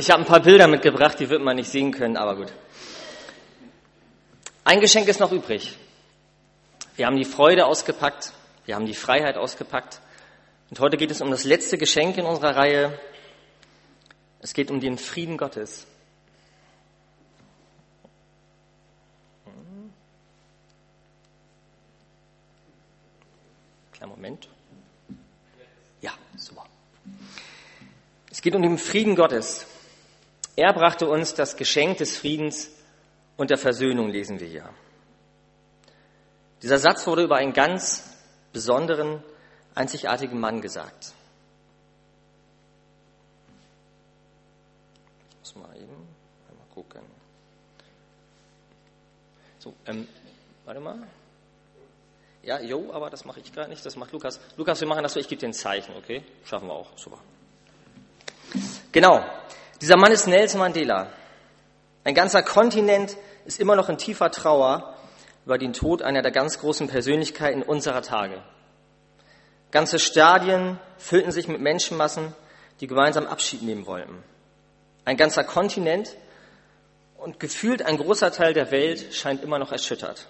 Ich habe ein paar Bilder mitgebracht, die wird man nicht sehen können, aber gut. Ein Geschenk ist noch übrig. Wir haben die Freude ausgepackt, wir haben die Freiheit ausgepackt. Und heute geht es um das letzte Geschenk in unserer Reihe. Es geht um den Frieden Gottes. Kleinen Moment. Ja, super. Es geht um den Frieden Gottes. Er brachte uns das Geschenk des Friedens und der Versöhnung, lesen wir hier. Dieser Satz wurde über einen ganz besonderen, einzigartigen Mann gesagt. Ich muss mal eben einmal gucken. So, ähm, warte mal. Ja, jo, aber das mache ich gerade nicht, das macht Lukas. Lukas, wir machen das so, ich gebe dir ein Zeichen, okay? Schaffen wir auch, super. Genau, dieser Mann ist Nelson Mandela. Ein ganzer Kontinent ist immer noch in tiefer Trauer über den Tod einer der ganz großen Persönlichkeiten unserer Tage. Ganze Stadien füllten sich mit Menschenmassen, die gemeinsam Abschied nehmen wollten. Ein ganzer Kontinent und gefühlt ein großer Teil der Welt scheint immer noch erschüttert.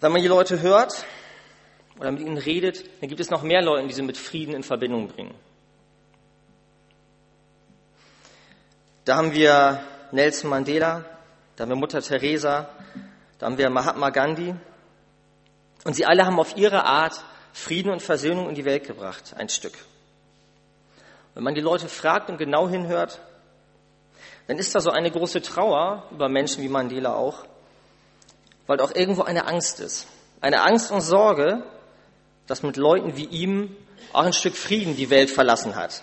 Wenn man die Leute hört oder mit ihnen redet, dann gibt es noch mehr Leute, die sie mit Frieden in Verbindung bringen. Da haben wir Nelson Mandela, da haben wir Mutter Teresa, da haben wir Mahatma Gandhi. Und sie alle haben auf ihre Art Frieden und Versöhnung in die Welt gebracht, ein Stück. Wenn man die Leute fragt und genau hinhört, dann ist da so eine große Trauer über Menschen wie Mandela auch, weil auch irgendwo eine Angst ist. Eine Angst und Sorge, dass mit Leuten wie ihm auch ein Stück Frieden die Welt verlassen hat.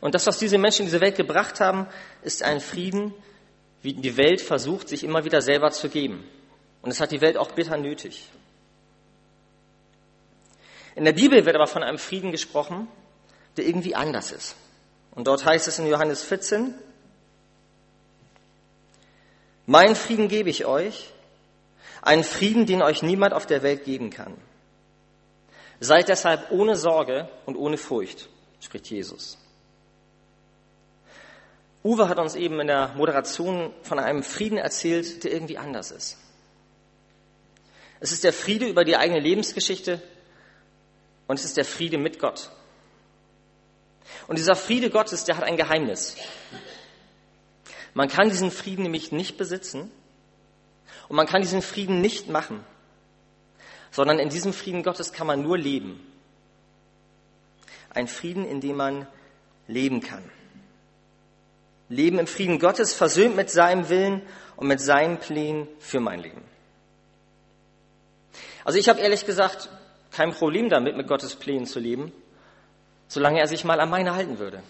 Und das, was diese Menschen in diese Welt gebracht haben, ist ein Frieden, wie die Welt versucht, sich immer wieder selber zu geben. Und es hat die Welt auch bitter nötig. In der Bibel wird aber von einem Frieden gesprochen, der irgendwie anders ist. Und dort heißt es in Johannes 14, mein Frieden gebe ich euch, einen Frieden, den euch niemand auf der Welt geben kann. Seid deshalb ohne Sorge und ohne Furcht, spricht Jesus. Uwe hat uns eben in der Moderation von einem Frieden erzählt, der irgendwie anders ist. Es ist der Friede über die eigene Lebensgeschichte und es ist der Friede mit Gott. Und dieser Friede Gottes, der hat ein Geheimnis. Man kann diesen Frieden nämlich nicht besitzen und man kann diesen Frieden nicht machen, sondern in diesem Frieden Gottes kann man nur leben. Ein Frieden, in dem man leben kann. Leben im Frieden Gottes, versöhnt mit seinem Willen und mit seinen Plänen für mein Leben. Also ich habe ehrlich gesagt kein Problem damit, mit Gottes Plänen zu leben, solange er sich mal an meine halten würde.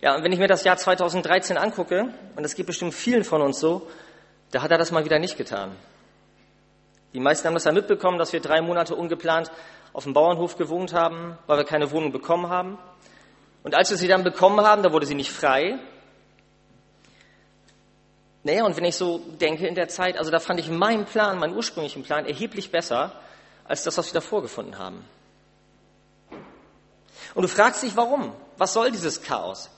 Ja, und wenn ich mir das Jahr 2013 angucke, und das geht bestimmt vielen von uns so, da hat er das mal wieder nicht getan. Die meisten haben das ja mitbekommen, dass wir drei Monate ungeplant auf dem Bauernhof gewohnt haben, weil wir keine Wohnung bekommen haben. Und als wir sie dann bekommen haben, da wurde sie nicht frei. Naja, und wenn ich so denke in der Zeit, also da fand ich meinen Plan, meinen ursprünglichen Plan erheblich besser als das, was wir davor gefunden haben. Und du fragst dich, warum? Was soll dieses Chaos?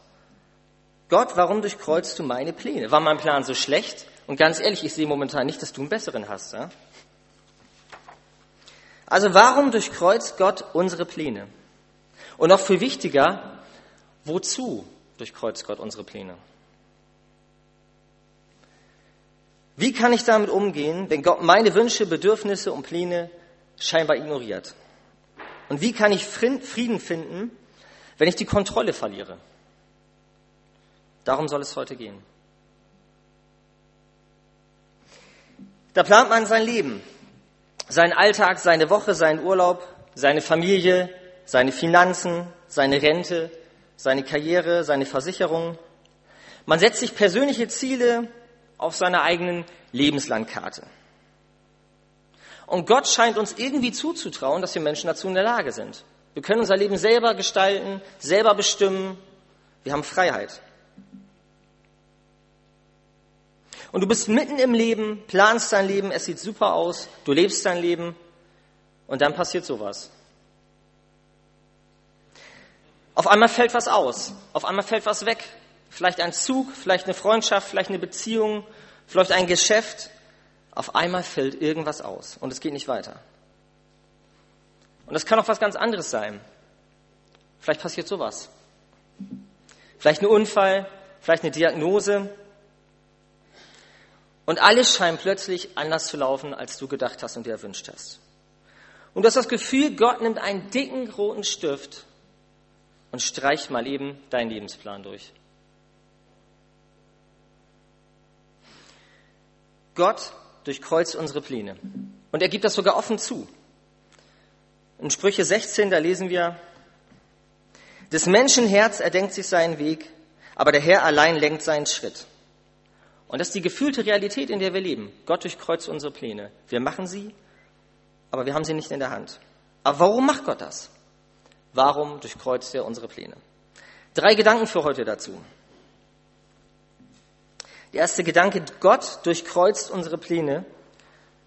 Gott, warum durchkreuzt du meine Pläne? War mein Plan so schlecht? Und ganz ehrlich, ich sehe momentan nicht, dass du einen besseren hast. Ja? Also warum durchkreuzt Gott unsere Pläne? Und noch viel wichtiger, wozu durchkreuzt Gott unsere Pläne? Wie kann ich damit umgehen, wenn Gott meine Wünsche, Bedürfnisse und Pläne scheinbar ignoriert? Und wie kann ich Frieden finden, wenn ich die Kontrolle verliere? Darum soll es heute gehen. Da plant man sein Leben, seinen Alltag, seine Woche, seinen Urlaub, seine Familie, seine Finanzen, seine Rente, seine Karriere, seine Versicherung. Man setzt sich persönliche Ziele auf seiner eigenen Lebenslandkarte. Und Gott scheint uns irgendwie zuzutrauen, dass wir Menschen dazu in der Lage sind. Wir können unser Leben selber gestalten, selber bestimmen. Wir haben Freiheit. Und du bist mitten im Leben, planst dein Leben, es sieht super aus, du lebst dein Leben und dann passiert sowas. Auf einmal fällt was aus. Auf einmal fällt was weg. Vielleicht ein Zug, vielleicht eine Freundschaft, vielleicht eine Beziehung, vielleicht ein Geschäft. Auf einmal fällt irgendwas aus und es geht nicht weiter. Und das kann auch was ganz anderes sein. Vielleicht passiert sowas. Vielleicht ein Unfall, vielleicht eine Diagnose. Und alles scheint plötzlich anders zu laufen, als du gedacht hast und dir erwünscht hast. Und du hast das Gefühl, Gott nimmt einen dicken roten Stift und streicht mal eben deinen Lebensplan durch. Gott durchkreuzt unsere Pläne. Und er gibt das sogar offen zu. In Sprüche 16, da lesen wir, des Menschen Herz erdenkt sich seinen Weg, aber der Herr allein lenkt seinen Schritt. Und das ist die gefühlte Realität, in der wir leben. Gott durchkreuzt unsere Pläne. Wir machen sie, aber wir haben sie nicht in der Hand. Aber warum macht Gott das? Warum durchkreuzt er unsere Pläne? Drei Gedanken für heute dazu. Der erste Gedanke, Gott durchkreuzt unsere Pläne,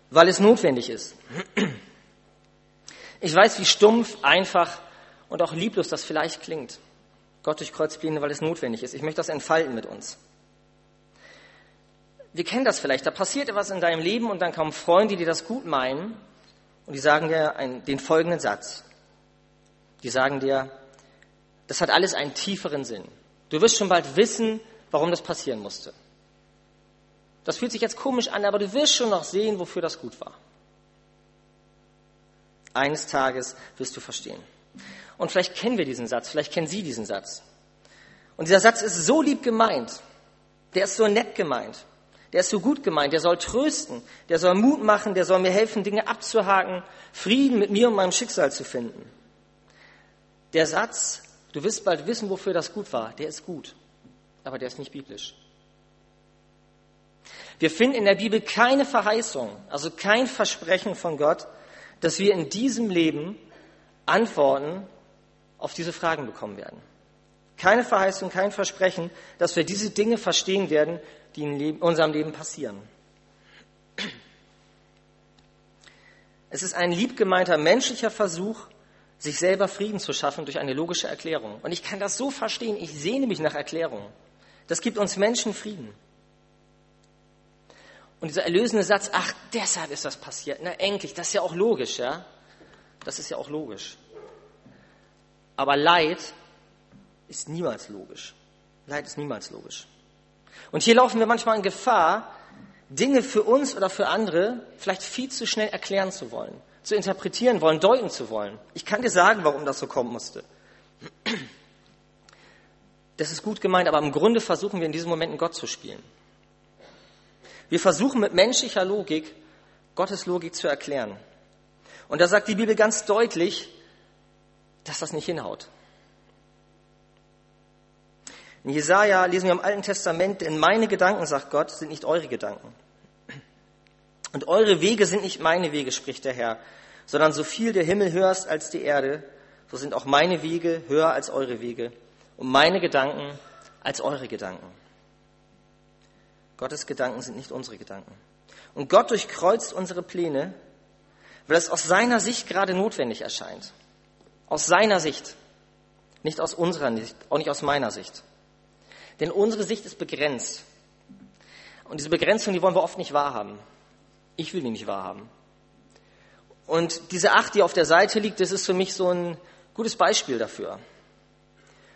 weil es notwendig ist. Ich weiß, wie stumpf, einfach und auch lieblos das vielleicht klingt. Gott durchkreuzt Pläne, weil es notwendig ist. Ich möchte das entfalten mit uns. Wir kennen das vielleicht. Da passiert etwas in deinem Leben und dann kommen Freunde, die das gut meinen und die sagen dir einen, den folgenden Satz. Die sagen dir, das hat alles einen tieferen Sinn. Du wirst schon bald wissen, warum das passieren musste. Das fühlt sich jetzt komisch an, aber du wirst schon noch sehen, wofür das gut war. Eines Tages wirst du verstehen. Und vielleicht kennen wir diesen Satz, vielleicht kennen Sie diesen Satz. Und dieser Satz ist so lieb gemeint, der ist so nett gemeint, der ist so gut gemeint, der soll trösten, der soll Mut machen, der soll mir helfen, Dinge abzuhaken, Frieden mit mir und meinem Schicksal zu finden. Der Satz, du wirst bald wissen, wofür das gut war, der ist gut, aber der ist nicht biblisch. Wir finden in der Bibel keine Verheißung, also kein Versprechen von Gott, dass wir in diesem Leben Antworten auf diese Fragen bekommen werden. Keine Verheißung, kein Versprechen, dass wir diese Dinge verstehen werden, die in unserem Leben passieren. Es ist ein liebgemeinter menschlicher Versuch, sich selber Frieden zu schaffen durch eine logische Erklärung. Und ich kann das so verstehen, ich sehne mich nach Erklärungen. Das gibt uns Menschen Frieden. Und dieser erlösende Satz, ach, deshalb ist das passiert. Na, endlich, das ist ja auch logisch, ja? Das ist ja auch logisch. Aber Leid ist niemals logisch. Leid ist niemals logisch. Und hier laufen wir manchmal in Gefahr, Dinge für uns oder für andere vielleicht viel zu schnell erklären zu wollen, zu interpretieren wollen, deuten zu wollen. Ich kann dir sagen, warum das so kommen musste. Das ist gut gemeint, aber im Grunde versuchen wir in diesen Momenten Gott zu spielen. Wir versuchen mit menschlicher Logik Gottes Logik zu erklären. Und da sagt die Bibel ganz deutlich, dass das nicht hinhaut. In Jesaja lesen wir im Alten Testament, denn meine Gedanken, sagt Gott, sind nicht eure Gedanken. Und eure Wege sind nicht meine Wege, spricht der Herr, sondern so viel der Himmel höher ist als die Erde, so sind auch meine Wege höher als eure Wege und meine Gedanken als eure Gedanken. Gottes Gedanken sind nicht unsere Gedanken. Und Gott durchkreuzt unsere Pläne, weil es aus seiner Sicht gerade notwendig erscheint. Aus seiner Sicht. Nicht aus unserer Sicht, auch nicht aus meiner Sicht. Denn unsere Sicht ist begrenzt. Und diese Begrenzung, die wollen wir oft nicht wahrhaben. Ich will die nicht wahrhaben. Und diese Acht, die auf der Seite liegt, das ist für mich so ein gutes Beispiel dafür.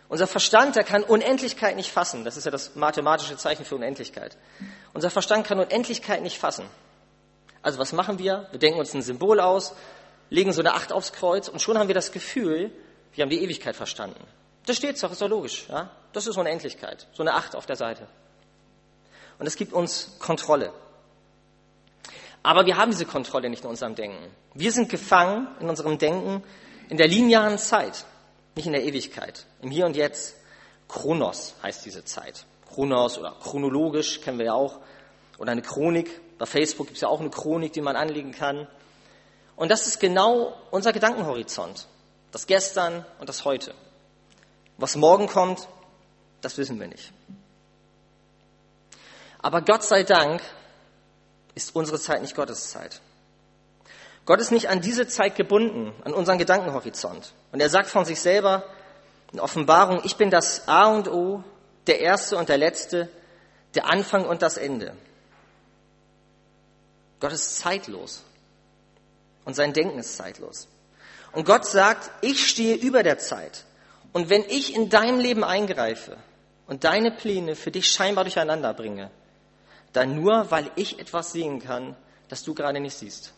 Unser Verstand, der kann Unendlichkeit nicht fassen. Das ist ja das mathematische Zeichen für Unendlichkeit. Unser Verstand kann Unendlichkeit nicht fassen. Also was machen wir? Wir denken uns ein Symbol aus, legen so eine Acht aufs Kreuz und schon haben wir das Gefühl, wir haben die Ewigkeit verstanden. Das steht doch, ist doch logisch. Ja? Das ist Unendlichkeit. So eine Acht auf der Seite. Und es gibt uns Kontrolle. Aber wir haben diese Kontrolle nicht in unserem Denken. Wir sind gefangen in unserem Denken in der linearen Zeit nicht in der Ewigkeit, im Hier und Jetzt. Chronos heißt diese Zeit. Chronos oder chronologisch kennen wir ja auch. Oder eine Chronik. Bei Facebook gibt es ja auch eine Chronik, die man anlegen kann. Und das ist genau unser Gedankenhorizont. Das Gestern und das Heute. Was morgen kommt, das wissen wir nicht. Aber Gott sei Dank ist unsere Zeit nicht Gottes Zeit. Gott ist nicht an diese Zeit gebunden, an unseren Gedankenhorizont. Und er sagt von sich selber, In Offenbarung, ich bin das A und O, der Erste und der Letzte, der Anfang und das Ende. Gott ist zeitlos und sein Denken ist zeitlos. Und Gott sagt, ich stehe über der Zeit. Und wenn ich in deinem Leben eingreife und deine Pläne für dich scheinbar durcheinander bringe, dann nur, weil ich etwas sehen kann, das du gerade nicht siehst.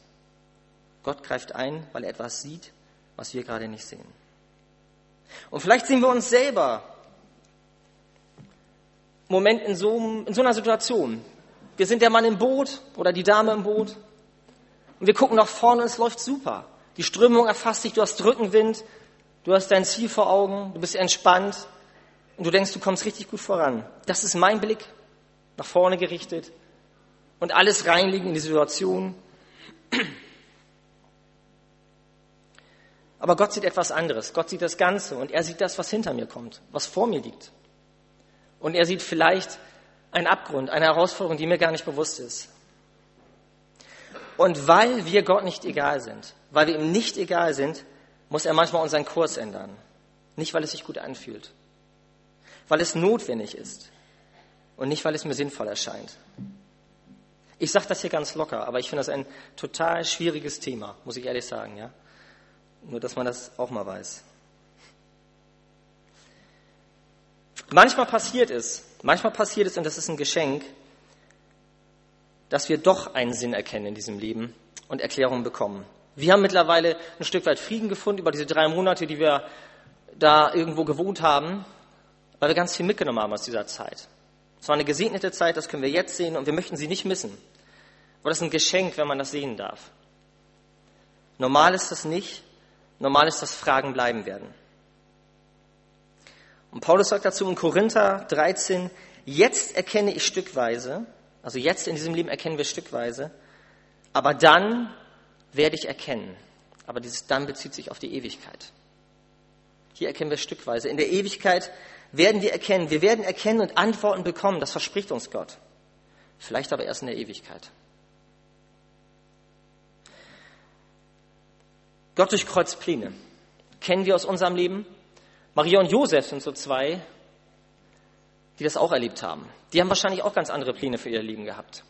Gott greift ein, weil er etwas sieht, was wir gerade nicht sehen. Und vielleicht sehen wir uns selber Moment in so, in so einer Situation. Wir sind der Mann im Boot oder die Dame im Boot und wir gucken nach vorne und es läuft super. Die Strömung erfasst dich, du hast Rückenwind, du hast dein Ziel vor Augen, du bist entspannt und du denkst, du kommst richtig gut voran. Das ist mein Blick, nach vorne gerichtet und alles reinlegen in die Situation. Aber Gott sieht etwas anderes. Gott sieht das Ganze und er sieht das, was hinter mir kommt, was vor mir liegt. Und er sieht vielleicht einen Abgrund, eine Herausforderung, die mir gar nicht bewusst ist. Und weil wir Gott nicht egal sind, weil wir ihm nicht egal sind, muss er manchmal unseren Kurs ändern. Nicht, weil es sich gut anfühlt, weil es notwendig ist und nicht, weil es mir sinnvoll erscheint. Ich sage das hier ganz locker, aber ich finde das ein total schwieriges Thema, muss ich ehrlich sagen. Ja? Nur, dass man das auch mal weiß. Manchmal passiert es, manchmal passiert es, und das ist ein Geschenk, dass wir doch einen Sinn erkennen in diesem Leben und Erklärungen bekommen. Wir haben mittlerweile ein Stück weit Frieden gefunden über diese drei Monate, die wir da irgendwo gewohnt haben, weil wir ganz viel mitgenommen haben aus dieser Zeit. Es war eine gesegnete Zeit, das können wir jetzt sehen und wir möchten sie nicht missen. Aber das ist ein Geschenk, wenn man das sehen darf. Normal ist das nicht. Normal ist, dass Fragen bleiben werden. Und Paulus sagt dazu in Korinther 13, jetzt erkenne ich stückweise, also jetzt in diesem Leben erkennen wir stückweise, aber dann werde ich erkennen. Aber dieses dann bezieht sich auf die Ewigkeit. Hier erkennen wir stückweise. In der Ewigkeit werden wir erkennen. Wir werden erkennen und Antworten bekommen. Das verspricht uns Gott. Vielleicht aber erst in der Ewigkeit. Gott durchkreuzt Pläne. Kennen wir aus unserem Leben? Maria und Josef sind so zwei, die das auch erlebt haben. Die haben wahrscheinlich auch ganz andere Pläne für ihr Leben gehabt.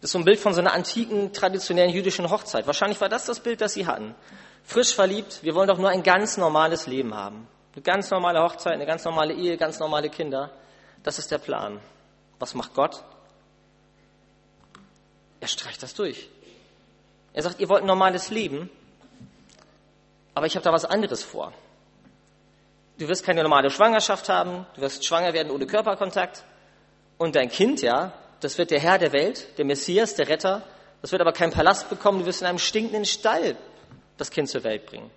Das ist so ein Bild von so einer antiken, traditionellen jüdischen Hochzeit. Wahrscheinlich war das das Bild, das sie hatten. Frisch verliebt, wir wollen doch nur ein ganz normales Leben haben. Eine ganz normale Hochzeit, eine ganz normale Ehe, ganz normale Kinder. Das ist der Plan. Was macht Gott? Er streicht das durch. Er sagt, ihr wollt ein normales Leben, aber ich habe da was anderes vor. Du wirst keine normale Schwangerschaft haben, du wirst schwanger werden ohne Körperkontakt. Und dein Kind, ja, das wird der Herr der Welt, der Messias, der Retter. Das wird aber keinen Palast bekommen, du wirst in einem stinkenden Stall das Kind zur Welt bringen.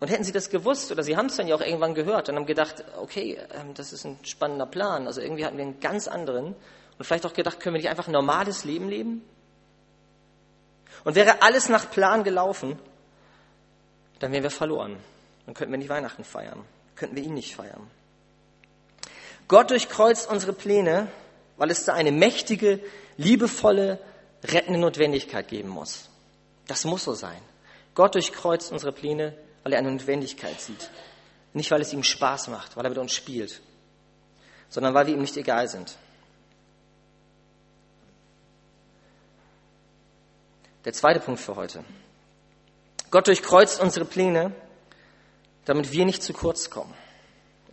Und hätten sie das gewusst, oder sie haben es dann ja auch irgendwann gehört und haben gedacht, okay, ähm, das ist ein spannender Plan. Also irgendwie hatten wir einen ganz anderen. Und vielleicht auch gedacht, können wir nicht einfach ein normales Leben leben? Und wäre alles nach Plan gelaufen, dann wären wir verloren. Dann könnten wir nicht Weihnachten feiern, könnten wir ihn nicht feiern. Gott durchkreuzt unsere Pläne, weil es da eine mächtige, liebevolle, rettende Notwendigkeit geben muss. Das muss so sein. Gott durchkreuzt unsere Pläne, weil er eine Notwendigkeit sieht. Nicht, weil es ihm Spaß macht, weil er mit uns spielt, sondern weil wir ihm nicht egal sind. Der zweite Punkt für heute. Gott durchkreuzt unsere Pläne, damit wir nicht zu kurz kommen.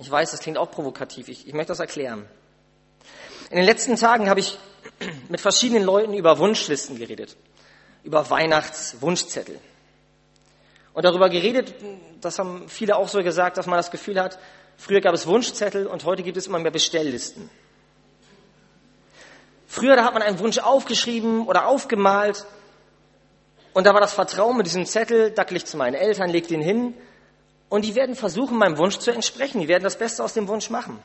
Ich weiß, das klingt auch provokativ. Ich, ich möchte das erklären. In den letzten Tagen habe ich mit verschiedenen Leuten über Wunschlisten geredet, über Weihnachtswunschzettel. Und darüber geredet, das haben viele auch so gesagt, dass man das Gefühl hat, früher gab es Wunschzettel und heute gibt es immer mehr Bestelllisten. Früher, da hat man einen Wunsch aufgeschrieben oder aufgemalt und da war das Vertrauen mit diesem Zettel, dackel ich zu meinen Eltern, leg den hin und die werden versuchen, meinem Wunsch zu entsprechen. Die werden das Beste aus dem Wunsch machen.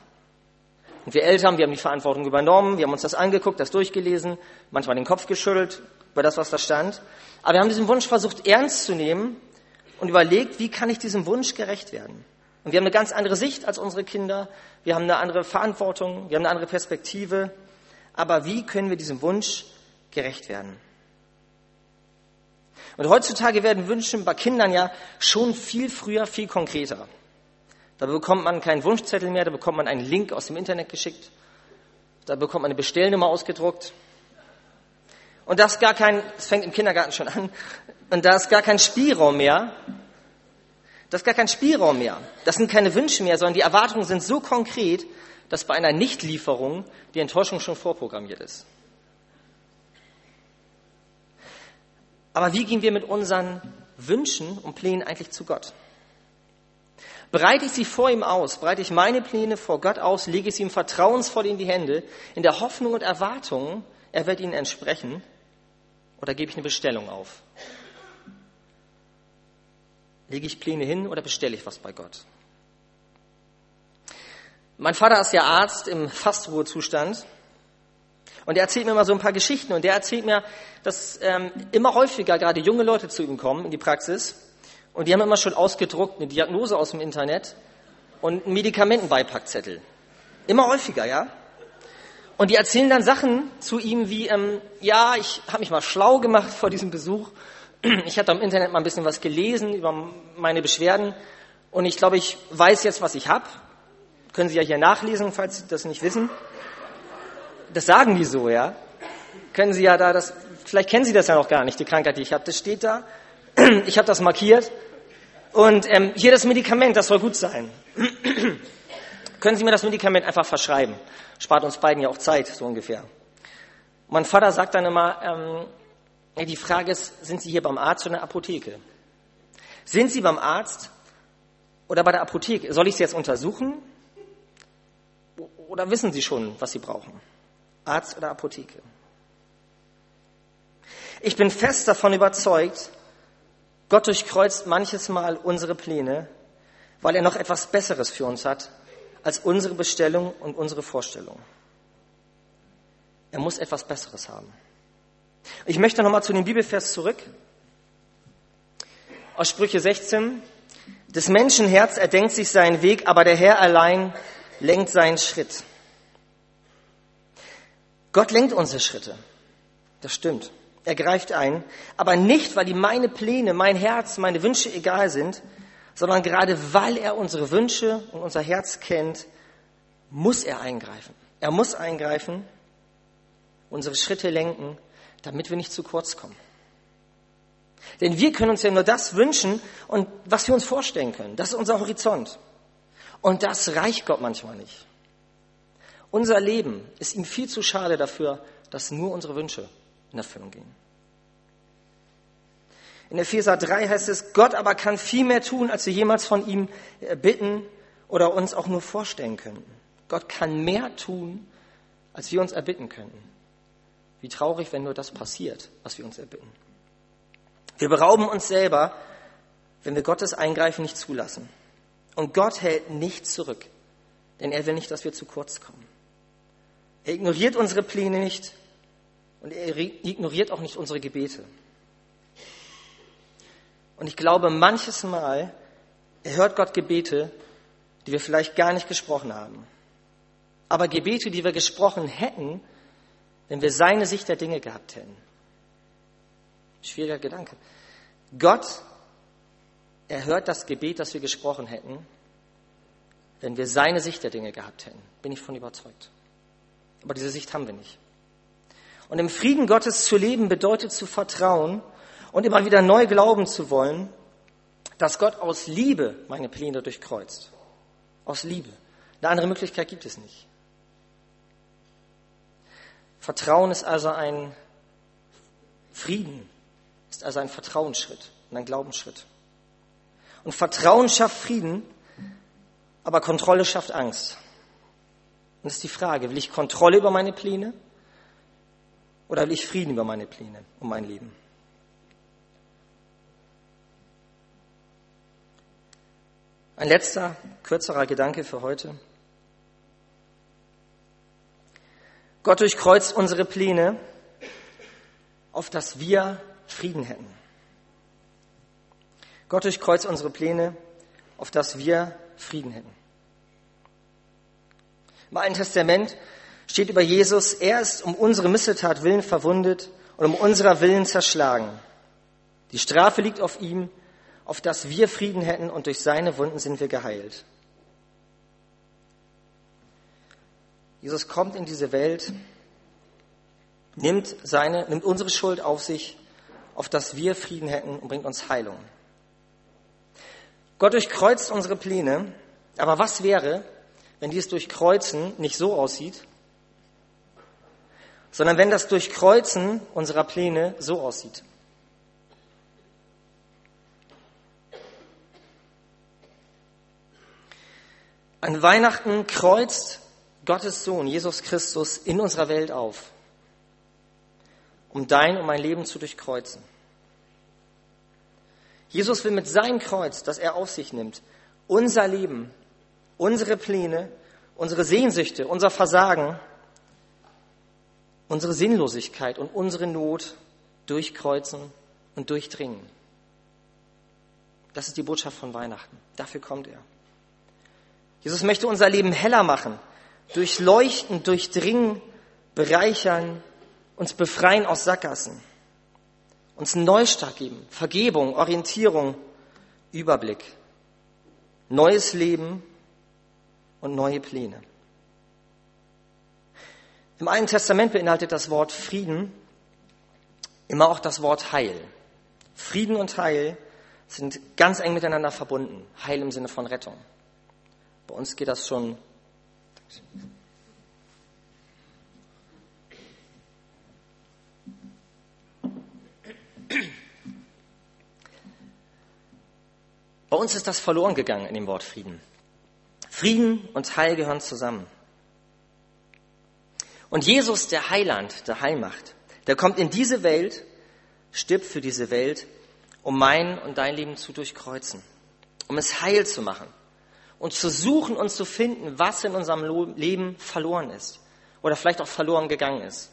Und wir Eltern, wir haben die Verantwortung übernommen, wir haben uns das angeguckt, das durchgelesen, manchmal den Kopf geschüttelt über das, was da stand. Aber wir haben diesen Wunsch versucht ernst zu nehmen und überlegt, wie kann ich diesem Wunsch gerecht werden. Und wir haben eine ganz andere Sicht als unsere Kinder, wir haben eine andere Verantwortung, wir haben eine andere Perspektive. Aber wie können wir diesem Wunsch gerecht werden? Und heutzutage werden Wünsche bei Kindern ja schon viel früher, viel konkreter. Da bekommt man keinen Wunschzettel mehr, da bekommt man einen Link aus dem Internet geschickt, da bekommt man eine Bestellnummer ausgedruckt. Und das gar kein, es fängt im Kindergarten schon an, und da ist gar kein Spielraum mehr. Das ist gar kein Spielraum mehr. Das sind keine Wünsche mehr, sondern die Erwartungen sind so konkret, dass bei einer Nichtlieferung die Enttäuschung schon vorprogrammiert ist. Aber wie gehen wir mit unseren Wünschen und Plänen eigentlich zu Gott? Breite ich sie vor ihm aus, breite ich meine Pläne vor Gott aus, lege ich sie ihm vertrauensvoll in die Hände, in der Hoffnung und Erwartung, er wird ihnen entsprechen, oder gebe ich eine Bestellung auf? Lege ich Pläne hin oder bestelle ich was bei Gott? Mein Vater ist ja Arzt im Fastruhezustand und er erzählt mir immer so ein paar Geschichten und der erzählt mir, dass ähm, immer häufiger gerade junge Leute zu ihm kommen in die Praxis und die haben immer schon ausgedruckt eine Diagnose aus dem Internet und einen Medikamentenbeipackzettel. Immer häufiger, ja? Und die erzählen dann Sachen zu ihm wie, ähm, ja, ich habe mich mal schlau gemacht vor diesem Besuch. Ich hatte im Internet mal ein bisschen was gelesen über meine Beschwerden und ich glaube, ich weiß jetzt, was ich habe. Können Sie ja hier nachlesen, falls Sie das nicht wissen. Das sagen die so, ja. Können Sie ja da das, vielleicht kennen Sie das ja noch gar nicht, die Krankheit, die ich habe. Das steht da. Ich habe das markiert. Und ähm, hier das Medikament, das soll gut sein. Können Sie mir das Medikament einfach verschreiben? Spart uns beiden ja auch Zeit, so ungefähr. Mein Vater sagt dann immer, ähm, die Frage ist, sind Sie hier beim Arzt oder in der Apotheke? Sind Sie beim Arzt oder bei der Apotheke? Soll ich Sie jetzt untersuchen? Oder wissen Sie schon, was Sie brauchen? Arzt oder Apotheke. Ich bin fest davon überzeugt, Gott durchkreuzt manches Mal unsere Pläne, weil er noch etwas Besseres für uns hat als unsere Bestellung und unsere Vorstellung. Er muss etwas Besseres haben. Ich möchte nochmal zu dem Bibelvers zurück. Aus Sprüche 16. Des Menschen Herz erdenkt sich seinen Weg, aber der Herr allein lenkt seinen Schritt. Gott lenkt unsere Schritte. Das stimmt. Er greift ein. Aber nicht, weil ihm meine Pläne, mein Herz, meine Wünsche egal sind, sondern gerade weil er unsere Wünsche und unser Herz kennt, muss er eingreifen. Er muss eingreifen, unsere Schritte lenken, damit wir nicht zu kurz kommen. Denn wir können uns ja nur das wünschen und was wir uns vorstellen können. Das ist unser Horizont. Und das reicht Gott manchmal nicht. Unser Leben ist ihm viel zu schade dafür, dass nur unsere Wünsche in Erfüllung gehen. In Epheser 3 heißt es, Gott aber kann viel mehr tun, als wir jemals von ihm äh, bitten oder uns auch nur vorstellen könnten. Gott kann mehr tun, als wir uns erbitten könnten. Wie traurig, wenn nur das passiert, was wir uns erbitten. Wir berauben uns selber, wenn wir Gottes Eingreifen nicht zulassen. Und Gott hält nichts zurück, denn er will nicht, dass wir zu kurz kommen. Er ignoriert unsere Pläne nicht und er ignoriert auch nicht unsere Gebete. Und ich glaube, manches Mal erhört Gott Gebete, die wir vielleicht gar nicht gesprochen haben. Aber Gebete, die wir gesprochen hätten, wenn wir seine Sicht der Dinge gehabt hätten. Schwieriger Gedanke. Gott erhört das Gebet, das wir gesprochen hätten, wenn wir seine Sicht der Dinge gehabt hätten. Bin ich von überzeugt. Aber diese Sicht haben wir nicht. Und im Frieden Gottes zu leben bedeutet zu vertrauen und immer wieder neu glauben zu wollen, dass Gott aus Liebe meine Pläne durchkreuzt. Aus Liebe. Eine andere Möglichkeit gibt es nicht. Vertrauen ist also ein Frieden, ist also ein Vertrauensschritt und ein Glaubensschritt. Und Vertrauen schafft Frieden, aber Kontrolle schafft Angst. Und das ist die Frage, will ich Kontrolle über meine Pläne oder will ich Frieden über meine Pläne und mein Leben? Ein letzter, kürzerer Gedanke für heute. Gott durchkreuzt unsere Pläne, auf dass wir Frieden hätten. Gott durchkreuzt unsere Pläne, auf dass wir Frieden hätten. Im Alten Testament steht über Jesus, er ist um unsere Missetat willen verwundet und um unserer Willen zerschlagen. Die Strafe liegt auf ihm, auf dass wir Frieden hätten und durch seine Wunden sind wir geheilt. Jesus kommt in diese Welt, nimmt, seine, nimmt unsere Schuld auf sich, auf dass wir Frieden hätten und bringt uns Heilung. Gott durchkreuzt unsere Pläne, aber was wäre, wenn dies Durchkreuzen nicht so aussieht, sondern wenn das Durchkreuzen unserer Pläne so aussieht? An Weihnachten kreuzt Gottes Sohn, Jesus Christus, in unserer Welt auf, um dein und mein Leben zu durchkreuzen. Jesus will mit seinem Kreuz, das er auf sich nimmt, unser Leben, unsere Pläne, unsere Sehnsüchte, unser Versagen, unsere Sinnlosigkeit und unsere Not durchkreuzen und durchdringen. Das ist die Botschaft von Weihnachten. Dafür kommt er. Jesus möchte unser Leben heller machen, durchleuchten, durchdringen, bereichern, uns befreien aus Sackgassen, uns einen Neustart geben, Vergebung, Orientierung, Überblick, neues Leben und neue Pläne. Im Alten Testament beinhaltet das Wort Frieden immer auch das Wort Heil. Frieden und Heil sind ganz eng miteinander verbunden. Heil im Sinne von Rettung. Bei uns geht das schon. Bei uns ist das verloren gegangen in dem Wort Frieden. Frieden und Heil gehören zusammen. Und Jesus, der Heiland, der Heilmacht, der kommt in diese Welt, stirbt für diese Welt, um mein und dein Leben zu durchkreuzen, um es heil zu machen und zu suchen und zu finden, was in unserem Leben verloren ist oder vielleicht auch verloren gegangen ist.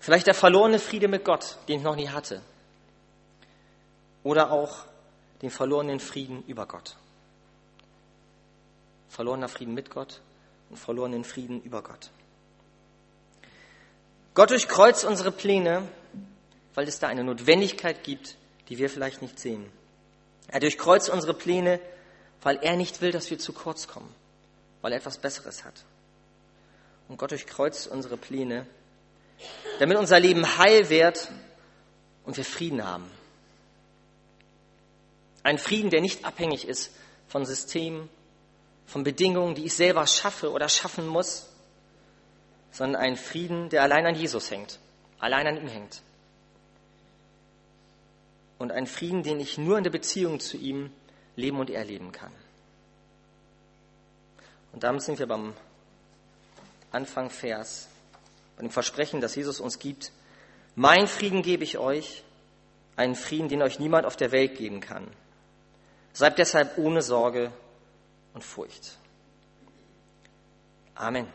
Vielleicht der verlorene Friede mit Gott, den ich noch nie hatte. Oder auch den verlorenen Frieden über Gott. Verlorener Frieden mit Gott und verlorenen Frieden über Gott. Gott durchkreuzt unsere Pläne, weil es da eine Notwendigkeit gibt, die wir vielleicht nicht sehen. Er durchkreuzt unsere Pläne, weil er nicht will, dass wir zu kurz kommen, weil er etwas Besseres hat. Und Gott durchkreuzt unsere Pläne, damit unser Leben heil wird und wir Frieden haben. Ein Frieden, der nicht abhängig ist von Systemen, von Bedingungen, die ich selber schaffe oder schaffen muss, sondern ein Frieden, der allein an Jesus hängt, allein an ihm hängt. Und ein Frieden, den ich nur in der Beziehung zu ihm leben und erleben kann. Und damit sind wir beim Anfang Vers, bei dem Versprechen, das Jesus uns gibt. Mein Frieden gebe ich euch, einen Frieden, den euch niemand auf der Welt geben kann. Seid deshalb ohne Sorge und Furcht. Amen.